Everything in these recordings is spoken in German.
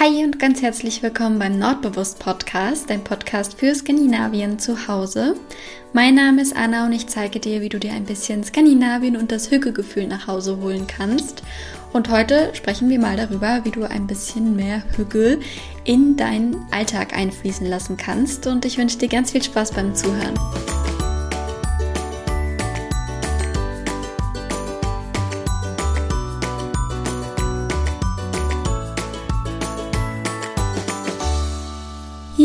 Hi und ganz herzlich willkommen beim Nordbewusst Podcast, dein Podcast für Skandinavien zu Hause. Mein Name ist Anna und ich zeige dir, wie du dir ein bisschen Skandinavien und das Hügelgefühl nach Hause holen kannst. Und heute sprechen wir mal darüber, wie du ein bisschen mehr Hügel in deinen Alltag einfließen lassen kannst. Und ich wünsche dir ganz viel Spaß beim Zuhören.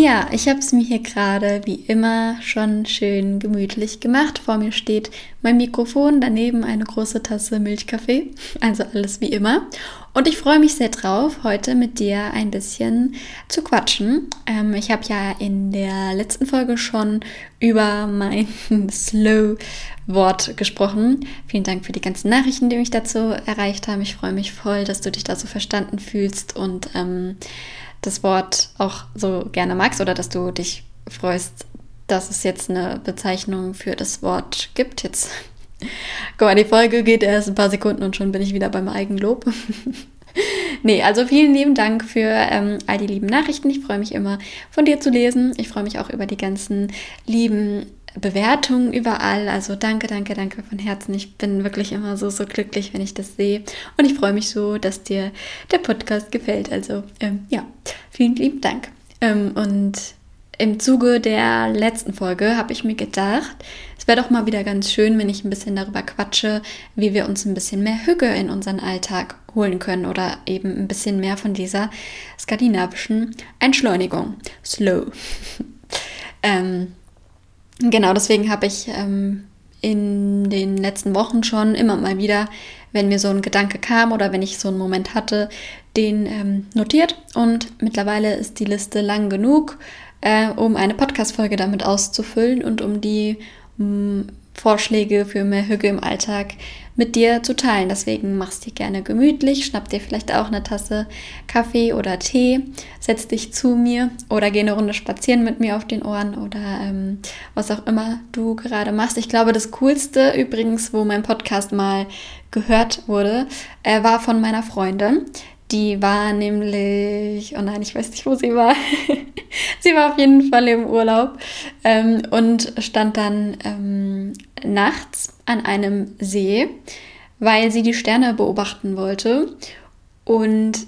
Ja, ich habe es mir hier gerade wie immer schon schön gemütlich gemacht. Vor mir steht mein Mikrofon, daneben eine große Tasse Milchkaffee, also alles wie immer. Und ich freue mich sehr drauf, heute mit dir ein bisschen zu quatschen. Ähm, ich habe ja in der letzten Folge schon über mein Slow-Wort gesprochen. Vielen Dank für die ganzen Nachrichten, die mich dazu erreicht haben. Ich freue mich voll, dass du dich da so verstanden fühlst und ähm, das Wort auch so gerne magst oder dass du dich freust, dass es jetzt eine Bezeichnung für das Wort gibt. Jetzt, guck mal, die Folge geht erst ein paar Sekunden und schon bin ich wieder beim Eigenlob. nee, also vielen lieben Dank für ähm, all die lieben Nachrichten. Ich freue mich immer von dir zu lesen. Ich freue mich auch über die ganzen lieben Bewertungen überall. Also danke, danke, danke von Herzen. Ich bin wirklich immer so, so glücklich, wenn ich das sehe. Und ich freue mich so, dass dir der Podcast gefällt. Also ähm, ja, vielen lieben Dank. Ähm, und im Zuge der letzten Folge habe ich mir gedacht, es wäre doch mal wieder ganz schön, wenn ich ein bisschen darüber quatsche, wie wir uns ein bisschen mehr Hüge in unseren Alltag holen können oder eben ein bisschen mehr von dieser skandinavischen Entschleunigung. Slow. ähm, Genau, deswegen habe ich ähm, in den letzten Wochen schon immer mal wieder, wenn mir so ein Gedanke kam oder wenn ich so einen Moment hatte, den ähm, notiert. Und mittlerweile ist die Liste lang genug, äh, um eine Podcast-Folge damit auszufüllen und um die um, Vorschläge für mehr Hüge im Alltag mit dir zu teilen. Deswegen machst dir gerne gemütlich, schnapp dir vielleicht auch eine Tasse Kaffee oder Tee, setz dich zu mir oder geh eine Runde spazieren mit mir auf den Ohren oder ähm, was auch immer du gerade machst. Ich glaube, das Coolste übrigens, wo mein Podcast mal gehört wurde, äh, war von meiner Freundin. Die war nämlich, oh nein, ich weiß nicht, wo sie war. sie war auf jeden Fall im Urlaub ähm, und stand dann ähm, nachts an einem See, weil sie die Sterne beobachten wollte. Und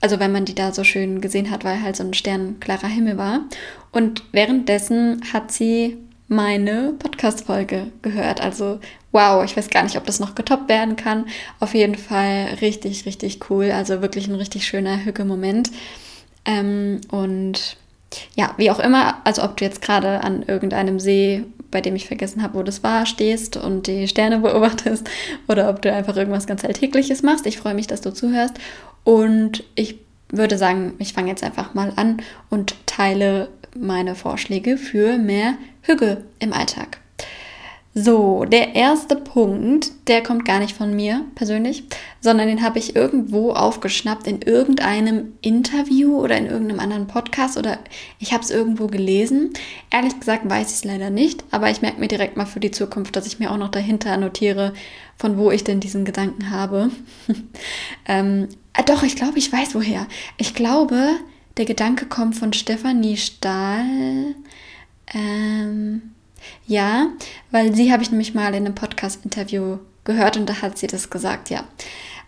also wenn man die da so schön gesehen hat, weil halt so ein sternklarer Himmel war. Und währenddessen hat sie meine Podcast-Folge gehört. Also wow, ich weiß gar nicht, ob das noch getoppt werden kann. Auf jeden Fall richtig, richtig cool. Also wirklich ein richtig schöner Hücke-Moment. Ähm, und ja, wie auch immer, also ob du jetzt gerade an irgendeinem See, bei dem ich vergessen habe, wo das war, stehst und die Sterne beobachtest oder ob du einfach irgendwas ganz Alltägliches machst. Ich freue mich, dass du zuhörst und ich würde sagen, ich fange jetzt einfach mal an und teile meine Vorschläge für mehr Hügel im Alltag. So, der erste Punkt, der kommt gar nicht von mir persönlich, sondern den habe ich irgendwo aufgeschnappt in irgendeinem Interview oder in irgendeinem anderen Podcast oder ich habe es irgendwo gelesen. Ehrlich gesagt weiß ich es leider nicht, aber ich merke mir direkt mal für die Zukunft, dass ich mir auch noch dahinter notiere, von wo ich denn diesen Gedanken habe. ähm, äh, doch, ich glaube, ich weiß woher. Ich glaube, der Gedanke kommt von Stefanie Stahl. Ähm, ja, weil sie habe ich nämlich mal in einem Podcast-Interview gehört und da hat sie das gesagt, ja.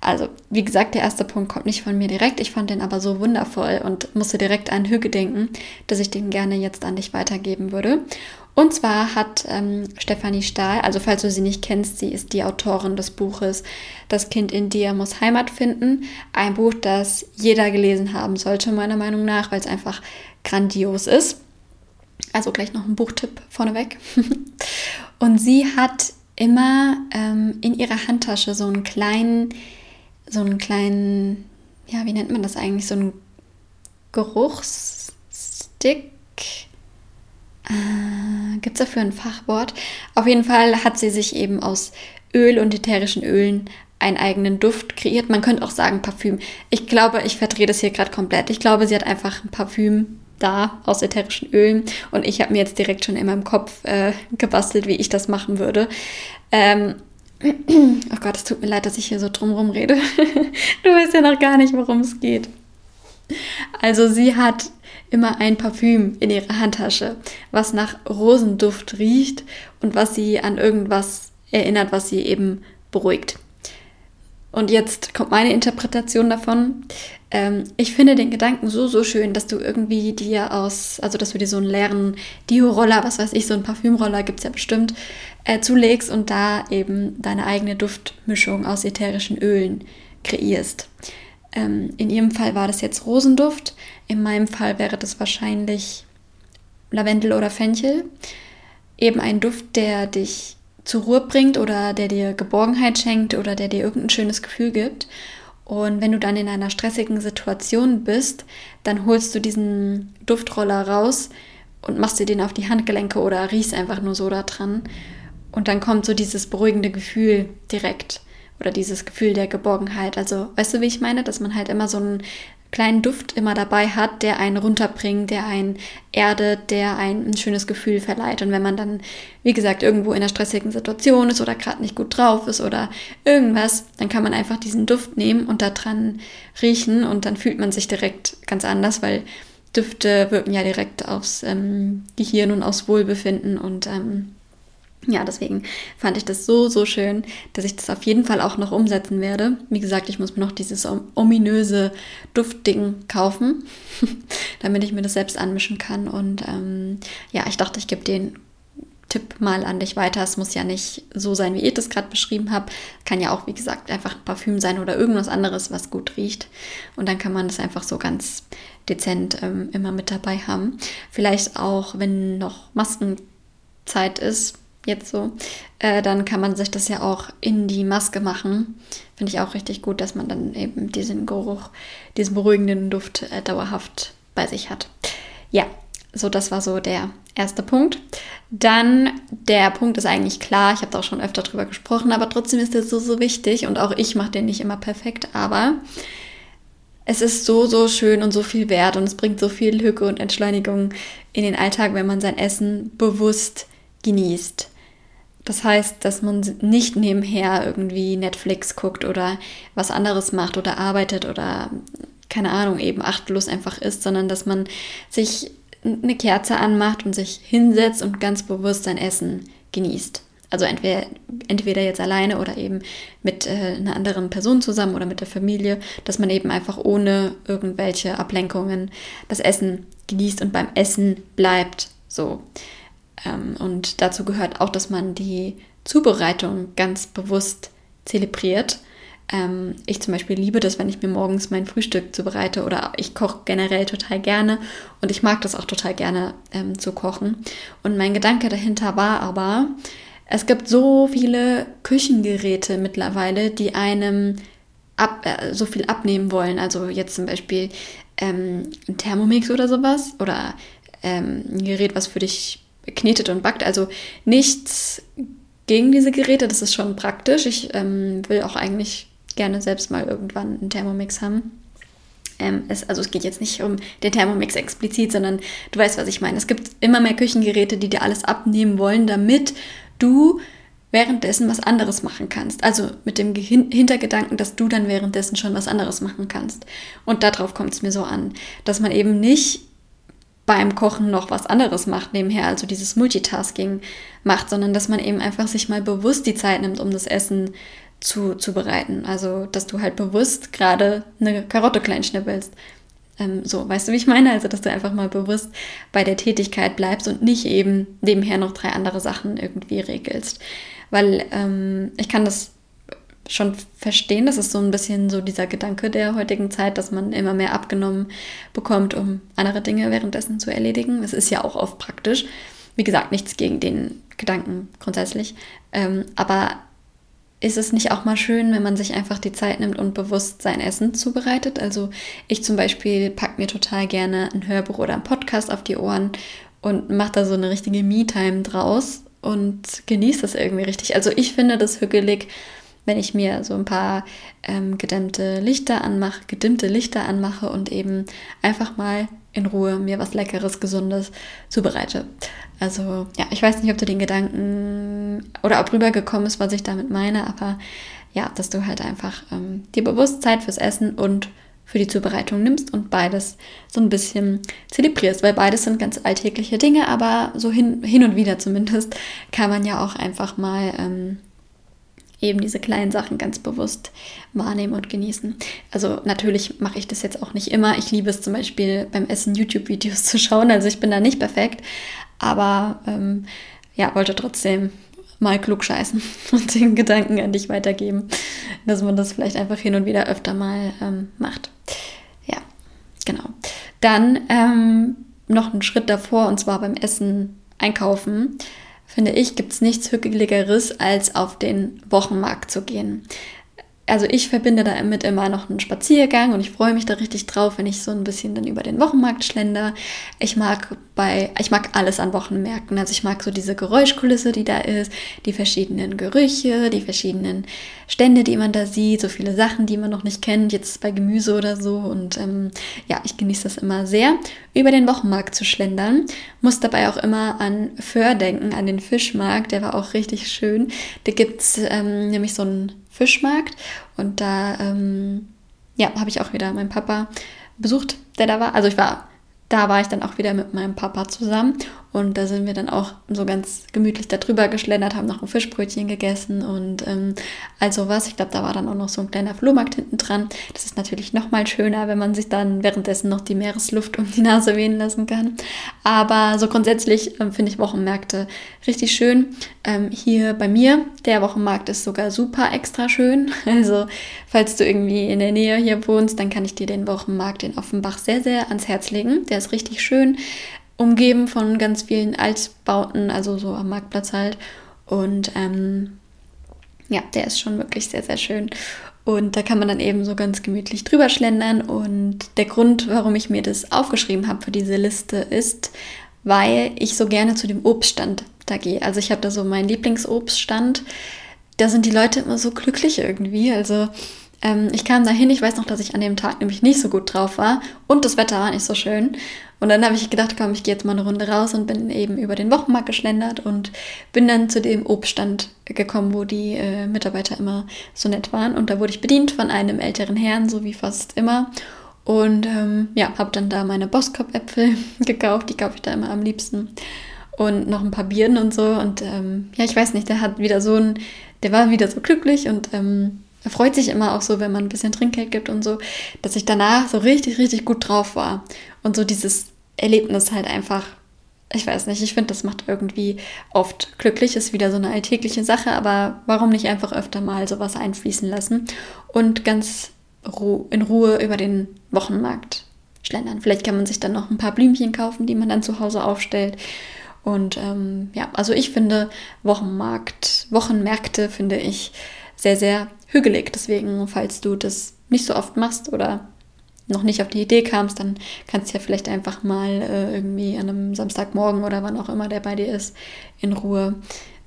Also, wie gesagt, der erste Punkt kommt nicht von mir direkt. Ich fand den aber so wundervoll und musste direkt an Hüge denken, dass ich den gerne jetzt an dich weitergeben würde. Und zwar hat ähm, Stefanie Stahl, also falls du sie nicht kennst, sie ist die Autorin des Buches Das Kind in dir muss Heimat finden. Ein Buch, das jeder gelesen haben sollte, meiner Meinung nach, weil es einfach grandios ist. Also gleich noch ein Buchtipp vorneweg. Und sie hat immer ähm, in ihrer Handtasche so einen kleinen, so einen kleinen, ja, wie nennt man das eigentlich? So einen Geruchsstick. Äh, Gibt es dafür ein Fachwort? Auf jeden Fall hat sie sich eben aus Öl und ätherischen Ölen einen eigenen Duft kreiert. Man könnte auch sagen Parfüm. Ich glaube, ich verdrehe das hier gerade komplett. Ich glaube, sie hat einfach ein Parfüm da aus ätherischen Ölen und ich habe mir jetzt direkt schon in meinem Kopf äh, gebastelt, wie ich das machen würde. Ähm, oh Gott, es tut mir leid, dass ich hier so drumherum rede. du weißt ja noch gar nicht, worum es geht. Also sie hat immer ein Parfüm in ihrer Handtasche, was nach Rosenduft riecht und was sie an irgendwas erinnert, was sie eben beruhigt. Und jetzt kommt meine Interpretation davon. Ähm, ich finde den Gedanken so, so schön, dass du irgendwie dir aus, also dass du dir so einen leeren Dio-Roller, was weiß ich, so einen Parfümroller gibt es ja bestimmt, äh, zulegst und da eben deine eigene Duftmischung aus ätherischen Ölen kreierst. Ähm, in ihrem Fall war das jetzt Rosenduft. In meinem Fall wäre das wahrscheinlich Lavendel oder Fenchel. Eben ein Duft, der dich zur Ruhe bringt oder der dir Geborgenheit schenkt oder der dir irgendein schönes Gefühl gibt. Und wenn du dann in einer stressigen Situation bist, dann holst du diesen Duftroller raus und machst dir den auf die Handgelenke oder riechst einfach nur so da dran. Und dann kommt so dieses beruhigende Gefühl direkt oder dieses Gefühl der Geborgenheit. Also, weißt du, wie ich meine? Dass man halt immer so einen kleinen Duft immer dabei hat, der einen runterbringt, der einen erdet, der einen ein schönes Gefühl verleiht. Und wenn man dann, wie gesagt, irgendwo in einer stressigen Situation ist oder gerade nicht gut drauf ist oder irgendwas, dann kann man einfach diesen Duft nehmen und da dran riechen und dann fühlt man sich direkt ganz anders, weil Düfte wirken ja direkt aufs ähm, Gehirn und aufs Wohlbefinden und ähm, ja, deswegen fand ich das so, so schön, dass ich das auf jeden Fall auch noch umsetzen werde. Wie gesagt, ich muss mir noch dieses ominöse Duftding kaufen, damit ich mir das selbst anmischen kann. Und ähm, ja, ich dachte, ich gebe den Tipp mal an dich weiter. Es muss ja nicht so sein, wie ich das gerade beschrieben habe. Kann ja auch, wie gesagt, einfach ein Parfüm sein oder irgendwas anderes, was gut riecht. Und dann kann man das einfach so ganz dezent ähm, immer mit dabei haben. Vielleicht auch, wenn noch Maskenzeit ist, jetzt so, äh, dann kann man sich das ja auch in die Maske machen. Finde ich auch richtig gut, dass man dann eben diesen Geruch, diesen beruhigenden Duft äh, dauerhaft bei sich hat. Ja, so das war so der erste Punkt. Dann der Punkt ist eigentlich klar, ich habe da auch schon öfter drüber gesprochen, aber trotzdem ist der so, so wichtig und auch ich mache den nicht immer perfekt, aber es ist so, so schön und so viel wert und es bringt so viel Hücke und Entschleunigung in den Alltag, wenn man sein Essen bewusst genießt. Das heißt, dass man nicht nebenher irgendwie Netflix guckt oder was anderes macht oder arbeitet oder keine Ahnung, eben achtlos einfach ist, sondern dass man sich eine Kerze anmacht und sich hinsetzt und ganz bewusst sein Essen genießt. Also entweder, entweder jetzt alleine oder eben mit äh, einer anderen Person zusammen oder mit der Familie, dass man eben einfach ohne irgendwelche Ablenkungen das Essen genießt und beim Essen bleibt. So. Ähm, und dazu gehört auch, dass man die Zubereitung ganz bewusst zelebriert. Ähm, ich zum Beispiel liebe das, wenn ich mir morgens mein Frühstück zubereite oder ich koche generell total gerne und ich mag das auch total gerne ähm, zu kochen. Und mein Gedanke dahinter war aber, es gibt so viele Küchengeräte mittlerweile, die einem ab, äh, so viel abnehmen wollen. Also jetzt zum Beispiel ähm, ein Thermomix oder sowas oder ähm, ein Gerät, was für dich knetet und backt. Also nichts gegen diese Geräte, das ist schon praktisch. Ich ähm, will auch eigentlich gerne selbst mal irgendwann einen Thermomix haben. Ähm, es, also es geht jetzt nicht um den Thermomix explizit, sondern du weißt, was ich meine. Es gibt immer mehr Küchengeräte, die dir alles abnehmen wollen, damit du währenddessen was anderes machen kannst. Also mit dem Hintergedanken, dass du dann währenddessen schon was anderes machen kannst. Und darauf kommt es mir so an, dass man eben nicht beim Kochen noch was anderes macht nebenher, also dieses Multitasking macht, sondern dass man eben einfach sich mal bewusst die Zeit nimmt, um das Essen zu, zu bereiten. Also, dass du halt bewusst gerade eine Karotte klein schnippelst. Ähm, so, weißt du, wie ich meine? Also, dass du einfach mal bewusst bei der Tätigkeit bleibst und nicht eben nebenher noch drei andere Sachen irgendwie regelst. Weil ähm, ich kann das schon verstehen. Das ist so ein bisschen so dieser Gedanke der heutigen Zeit, dass man immer mehr abgenommen bekommt, um andere Dinge währenddessen zu erledigen. Es ist ja auch oft praktisch. Wie gesagt, nichts gegen den Gedanken grundsätzlich. Ähm, aber ist es nicht auch mal schön, wenn man sich einfach die Zeit nimmt und bewusst sein Essen zubereitet? Also ich zum Beispiel packe mir total gerne ein Hörbuch oder einen Podcast auf die Ohren und mache da so eine richtige Me-Time draus und genieße das irgendwie richtig. Also ich finde das hügelig, wenn ich mir so ein paar ähm, gedämmte Lichter anmache, gedimmte Lichter anmache und eben einfach mal in Ruhe mir was Leckeres, Gesundes zubereite. Also ja, ich weiß nicht, ob du den Gedanken oder ob rübergekommen ist, was ich damit meine, aber ja, dass du halt einfach ähm, dir bewusst Zeit fürs Essen und für die Zubereitung nimmst und beides so ein bisschen zelebrierst, weil beides sind ganz alltägliche Dinge, aber so hin, hin und wieder zumindest kann man ja auch einfach mal ähm, eben diese kleinen Sachen ganz bewusst wahrnehmen und genießen. Also natürlich mache ich das jetzt auch nicht immer. Ich liebe es zum Beispiel beim Essen YouTube-Videos zu schauen. Also ich bin da nicht perfekt, aber ähm, ja, wollte trotzdem mal klug scheißen und den Gedanken an dich weitergeben, dass man das vielleicht einfach hin und wieder öfter mal ähm, macht. Ja, genau. Dann ähm, noch einen Schritt davor und zwar beim Essen einkaufen. Finde ich, gibt es nichts Hückeligeres, als auf den Wochenmarkt zu gehen also ich verbinde damit immer noch einen Spaziergang und ich freue mich da richtig drauf, wenn ich so ein bisschen dann über den Wochenmarkt schlender. Ich mag bei, ich mag alles an Wochenmärkten. Also ich mag so diese Geräuschkulisse, die da ist, die verschiedenen Gerüche, die verschiedenen Stände, die man da sieht, so viele Sachen, die man noch nicht kennt, jetzt bei Gemüse oder so. Und ähm, ja, ich genieße das immer sehr, über den Wochenmarkt zu schlendern. Muss dabei auch immer an Föhr denken, an den Fischmarkt, der war auch richtig schön. Da gibt es ähm, nämlich so ein Fischmarkt. Und da, ähm, ja, habe ich auch wieder meinen Papa besucht, der da war. Also ich war da war ich dann auch wieder mit meinem Papa zusammen und da sind wir dann auch so ganz gemütlich darüber geschlendert, haben noch ein Fischbrötchen gegessen und ähm, also was. Ich glaube, da war dann auch noch so ein kleiner Flohmarkt hinten dran. Das ist natürlich noch mal schöner, wenn man sich dann währenddessen noch die Meeresluft um die Nase wehen lassen kann. Aber so grundsätzlich ähm, finde ich Wochenmärkte richtig schön. Ähm, hier bei mir, der Wochenmarkt ist sogar super extra schön. Also falls du irgendwie in der Nähe hier wohnst, dann kann ich dir den Wochenmarkt in Offenbach sehr, sehr ans Herz legen. Der ist richtig schön, umgeben von ganz vielen Altbauten, also so am Marktplatz halt. Und ähm, ja, der ist schon wirklich sehr, sehr schön. Und da kann man dann eben so ganz gemütlich drüber schlendern. Und der Grund, warum ich mir das aufgeschrieben habe für diese Liste, ist, weil ich so gerne zu dem Obststand da gehe. Also ich habe da so meinen Lieblingsobststand. Da sind die Leute immer so glücklich irgendwie. Also ähm, ich kam dahin, ich weiß noch, dass ich an dem Tag nämlich nicht so gut drauf war und das Wetter war nicht so schön. Und dann habe ich gedacht, komm, ich gehe jetzt mal eine Runde raus und bin eben über den Wochenmarkt geschlendert und bin dann zu dem Obststand gekommen, wo die äh, Mitarbeiter immer so nett waren. Und da wurde ich bedient von einem älteren Herrn, so wie fast immer. Und ähm, ja, habe dann da meine Boskop-Äpfel gekauft, die kaufe ich da immer am liebsten. Und noch ein paar Bieren und so. Und ähm, ja, ich weiß nicht, der hat wieder so ein, der war wieder so glücklich und ähm, er freut sich immer auch so, wenn man ein bisschen Trinkgeld gibt und so, dass ich danach so richtig, richtig gut drauf war. Und so dieses Erlebnis halt einfach, ich weiß nicht, ich finde, das macht irgendwie oft glücklich, ist wieder so eine alltägliche Sache, aber warum nicht einfach öfter mal sowas einfließen lassen und ganz in Ruhe über den Wochenmarkt schlendern. Vielleicht kann man sich dann noch ein paar Blümchen kaufen, die man dann zu Hause aufstellt. Und ähm, ja, also ich finde Wochenmarkt, Wochenmärkte finde ich sehr, sehr hügelig. Deswegen, falls du das nicht so oft machst oder noch nicht auf die Idee kamst, dann kannst du ja vielleicht einfach mal äh, irgendwie an einem Samstagmorgen oder wann auch immer der bei dir ist, in Ruhe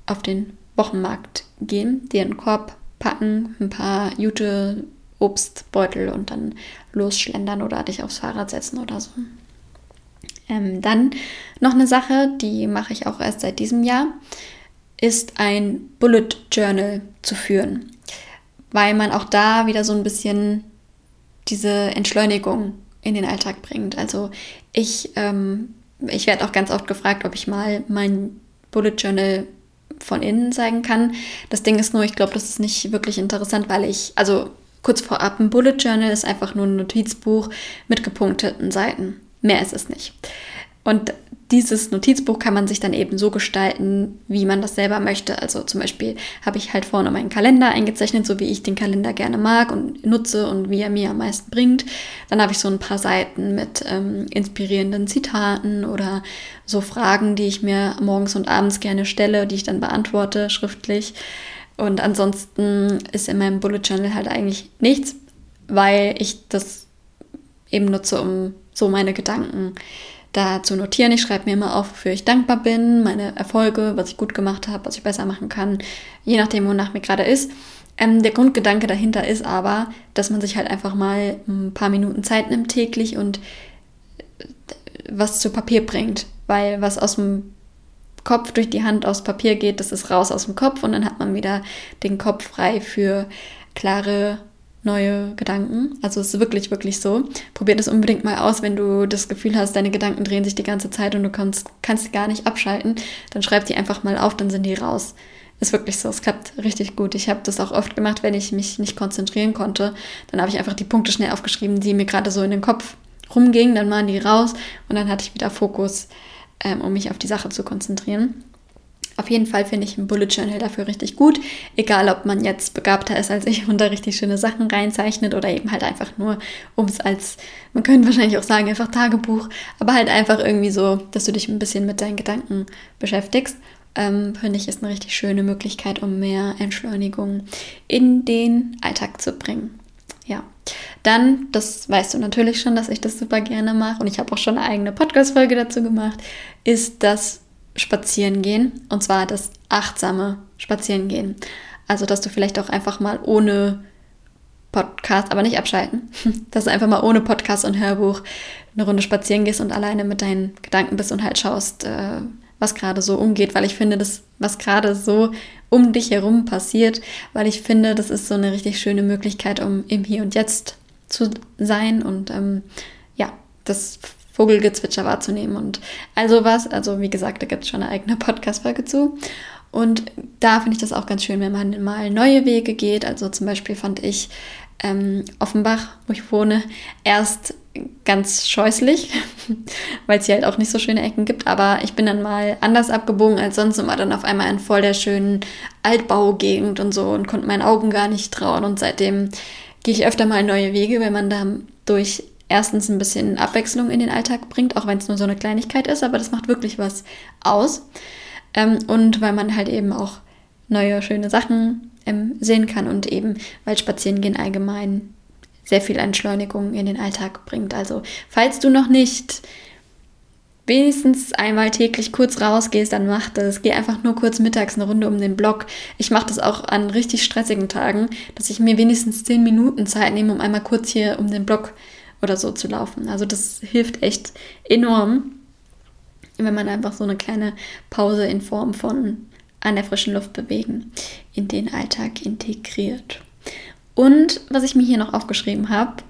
auf den Wochenmarkt gehen, dir einen Korb packen, ein paar Jute, Obstbeutel und dann losschlendern oder dich aufs Fahrrad setzen oder so. Ähm, dann noch eine Sache, die mache ich auch erst seit diesem Jahr, ist ein Bullet Journal zu führen weil man auch da wieder so ein bisschen diese Entschleunigung in den Alltag bringt. Also ich, ähm, ich werde auch ganz oft gefragt, ob ich mal mein Bullet Journal von innen zeigen kann. Das Ding ist nur, ich glaube, das ist nicht wirklich interessant, weil ich, also kurz vorab, ein Bullet Journal ist einfach nur ein Notizbuch mit gepunkteten Seiten. Mehr ist es nicht. Und dieses Notizbuch kann man sich dann eben so gestalten, wie man das selber möchte. Also zum Beispiel habe ich halt vorne meinen Kalender eingezeichnet, so wie ich den Kalender gerne mag und nutze und wie er mir am meisten bringt. Dann habe ich so ein paar Seiten mit ähm, inspirierenden Zitaten oder so Fragen, die ich mir morgens und abends gerne stelle, die ich dann beantworte schriftlich. Und ansonsten ist in meinem Bullet Journal halt eigentlich nichts, weil ich das eben nutze, um so meine Gedanken da zu notieren. Ich schreibe mir immer auf, wofür ich dankbar bin, meine Erfolge, was ich gut gemacht habe, was ich besser machen kann, je nachdem, wonach mir gerade ist. Ähm, der Grundgedanke dahinter ist aber, dass man sich halt einfach mal ein paar Minuten Zeit nimmt täglich und äh, was zu Papier bringt. Weil was aus dem Kopf durch die Hand aufs Papier geht, das ist raus aus dem Kopf und dann hat man wieder den Kopf frei für klare neue Gedanken. Also es ist wirklich, wirklich so. Probier das unbedingt mal aus, wenn du das Gefühl hast, deine Gedanken drehen sich die ganze Zeit und du kannst, kannst gar nicht abschalten. Dann schreib die einfach mal auf, dann sind die raus. Ist wirklich so, es klappt richtig gut. Ich habe das auch oft gemacht, wenn ich mich nicht konzentrieren konnte. Dann habe ich einfach die Punkte schnell aufgeschrieben, die mir gerade so in den Kopf rumgingen. Dann waren die raus und dann hatte ich wieder Fokus, ähm, um mich auf die Sache zu konzentrieren. Auf jeden Fall finde ich ein Bullet Journal dafür richtig gut. Egal, ob man jetzt begabter ist als ich und da richtig schöne Sachen reinzeichnet oder eben halt einfach nur, um es als, man könnte wahrscheinlich auch sagen, einfach Tagebuch, aber halt einfach irgendwie so, dass du dich ein bisschen mit deinen Gedanken beschäftigst. Ähm, finde ich, ist eine richtig schöne Möglichkeit, um mehr Entschleunigung in den Alltag zu bringen. Ja, dann, das weißt du natürlich schon, dass ich das super gerne mache und ich habe auch schon eine eigene Podcast-Folge dazu gemacht, ist das Spazierengehen und zwar das achtsame Spazierengehen. Also, dass du vielleicht auch einfach mal ohne Podcast, aber nicht abschalten, dass du einfach mal ohne Podcast und Hörbuch eine Runde spazieren gehst und alleine mit deinen Gedanken bist und halt schaust, äh, was gerade so umgeht, weil ich finde, das, was gerade so um dich herum passiert, weil ich finde, das ist so eine richtig schöne Möglichkeit, um im Hier und Jetzt zu sein und ähm, ja, das Vogelgezwitscher wahrzunehmen und also was. Also wie gesagt, da gibt es schon eine eigene Podcast-Folge zu. Und da finde ich das auch ganz schön, wenn man mal neue Wege geht. Also zum Beispiel fand ich ähm, Offenbach, wo ich wohne, erst ganz scheußlich, weil es hier halt auch nicht so schöne Ecken gibt. Aber ich bin dann mal anders abgebogen als sonst und war dann auf einmal in voll der schönen Altbaugegend und so und konnte meinen Augen gar nicht trauen. Und seitdem gehe ich öfter mal neue Wege, wenn man da durch erstens ein bisschen Abwechslung in den Alltag bringt, auch wenn es nur so eine Kleinigkeit ist, aber das macht wirklich was aus. Ähm, und weil man halt eben auch neue, schöne Sachen ähm, sehen kann und eben, weil Spazierengehen allgemein sehr viel Entschleunigung in den Alltag bringt. Also, falls du noch nicht wenigstens einmal täglich kurz rausgehst, dann mach das. Geh einfach nur kurz mittags eine Runde um den Block. Ich mache das auch an richtig stressigen Tagen, dass ich mir wenigstens zehn Minuten Zeit nehme, um einmal kurz hier um den Block oder so zu laufen. Also das hilft echt enorm, wenn man einfach so eine kleine Pause in Form von an der frischen Luft bewegen in den Alltag integriert. Und was ich mir hier noch aufgeschrieben habe,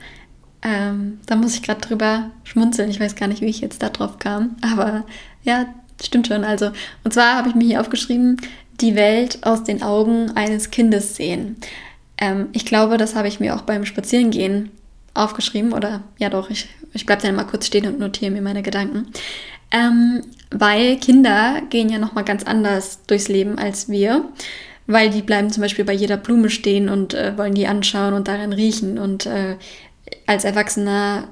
ähm, da muss ich gerade drüber schmunzeln. Ich weiß gar nicht, wie ich jetzt da drauf kam, aber ja, stimmt schon. Also, und zwar habe ich mir hier aufgeschrieben, die Welt aus den Augen eines Kindes sehen. Ähm, ich glaube, das habe ich mir auch beim Spazierengehen aufgeschrieben oder ja doch, ich, ich bleibe dann mal kurz stehen und notiere mir meine Gedanken. Ähm, weil Kinder gehen ja nochmal ganz anders durchs Leben als wir, weil die bleiben zum Beispiel bei jeder Blume stehen und äh, wollen die anschauen und daran riechen und äh, als Erwachsener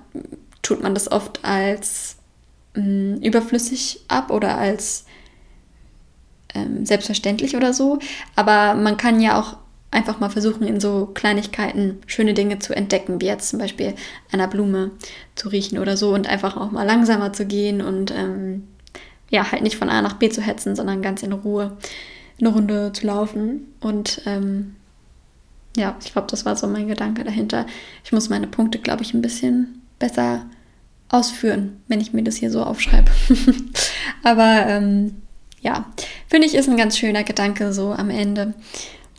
tut man das oft als mh, mm, überflüssig ab oder als ähm, selbstverständlich oder so, aber man kann ja auch einfach mal versuchen, in so Kleinigkeiten schöne Dinge zu entdecken, wie jetzt zum Beispiel einer Blume zu riechen oder so und einfach auch mal langsamer zu gehen und ähm, ja, halt nicht von A nach B zu hetzen, sondern ganz in Ruhe eine Runde zu laufen. Und ähm, ja, ich glaube, das war so mein Gedanke dahinter. Ich muss meine Punkte, glaube ich, ein bisschen besser ausführen, wenn ich mir das hier so aufschreibe. Aber ähm, ja, finde ich, ist ein ganz schöner Gedanke so am Ende.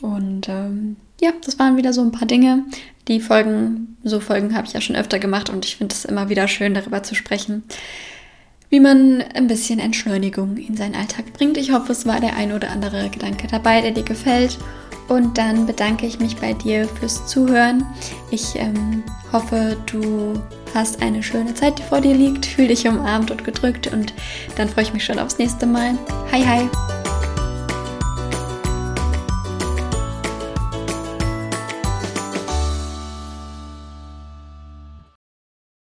Und ähm, ja, das waren wieder so ein paar Dinge. Die Folgen, so Folgen habe ich ja schon öfter gemacht und ich finde es immer wieder schön, darüber zu sprechen, wie man ein bisschen Entschleunigung in seinen Alltag bringt. Ich hoffe, es war der ein oder andere Gedanke dabei, der dir gefällt. Und dann bedanke ich mich bei dir fürs Zuhören. Ich ähm, hoffe, du hast eine schöne Zeit, die vor dir liegt. Fühl dich umarmt und gedrückt und dann freue ich mich schon aufs nächste Mal. Hi, hi!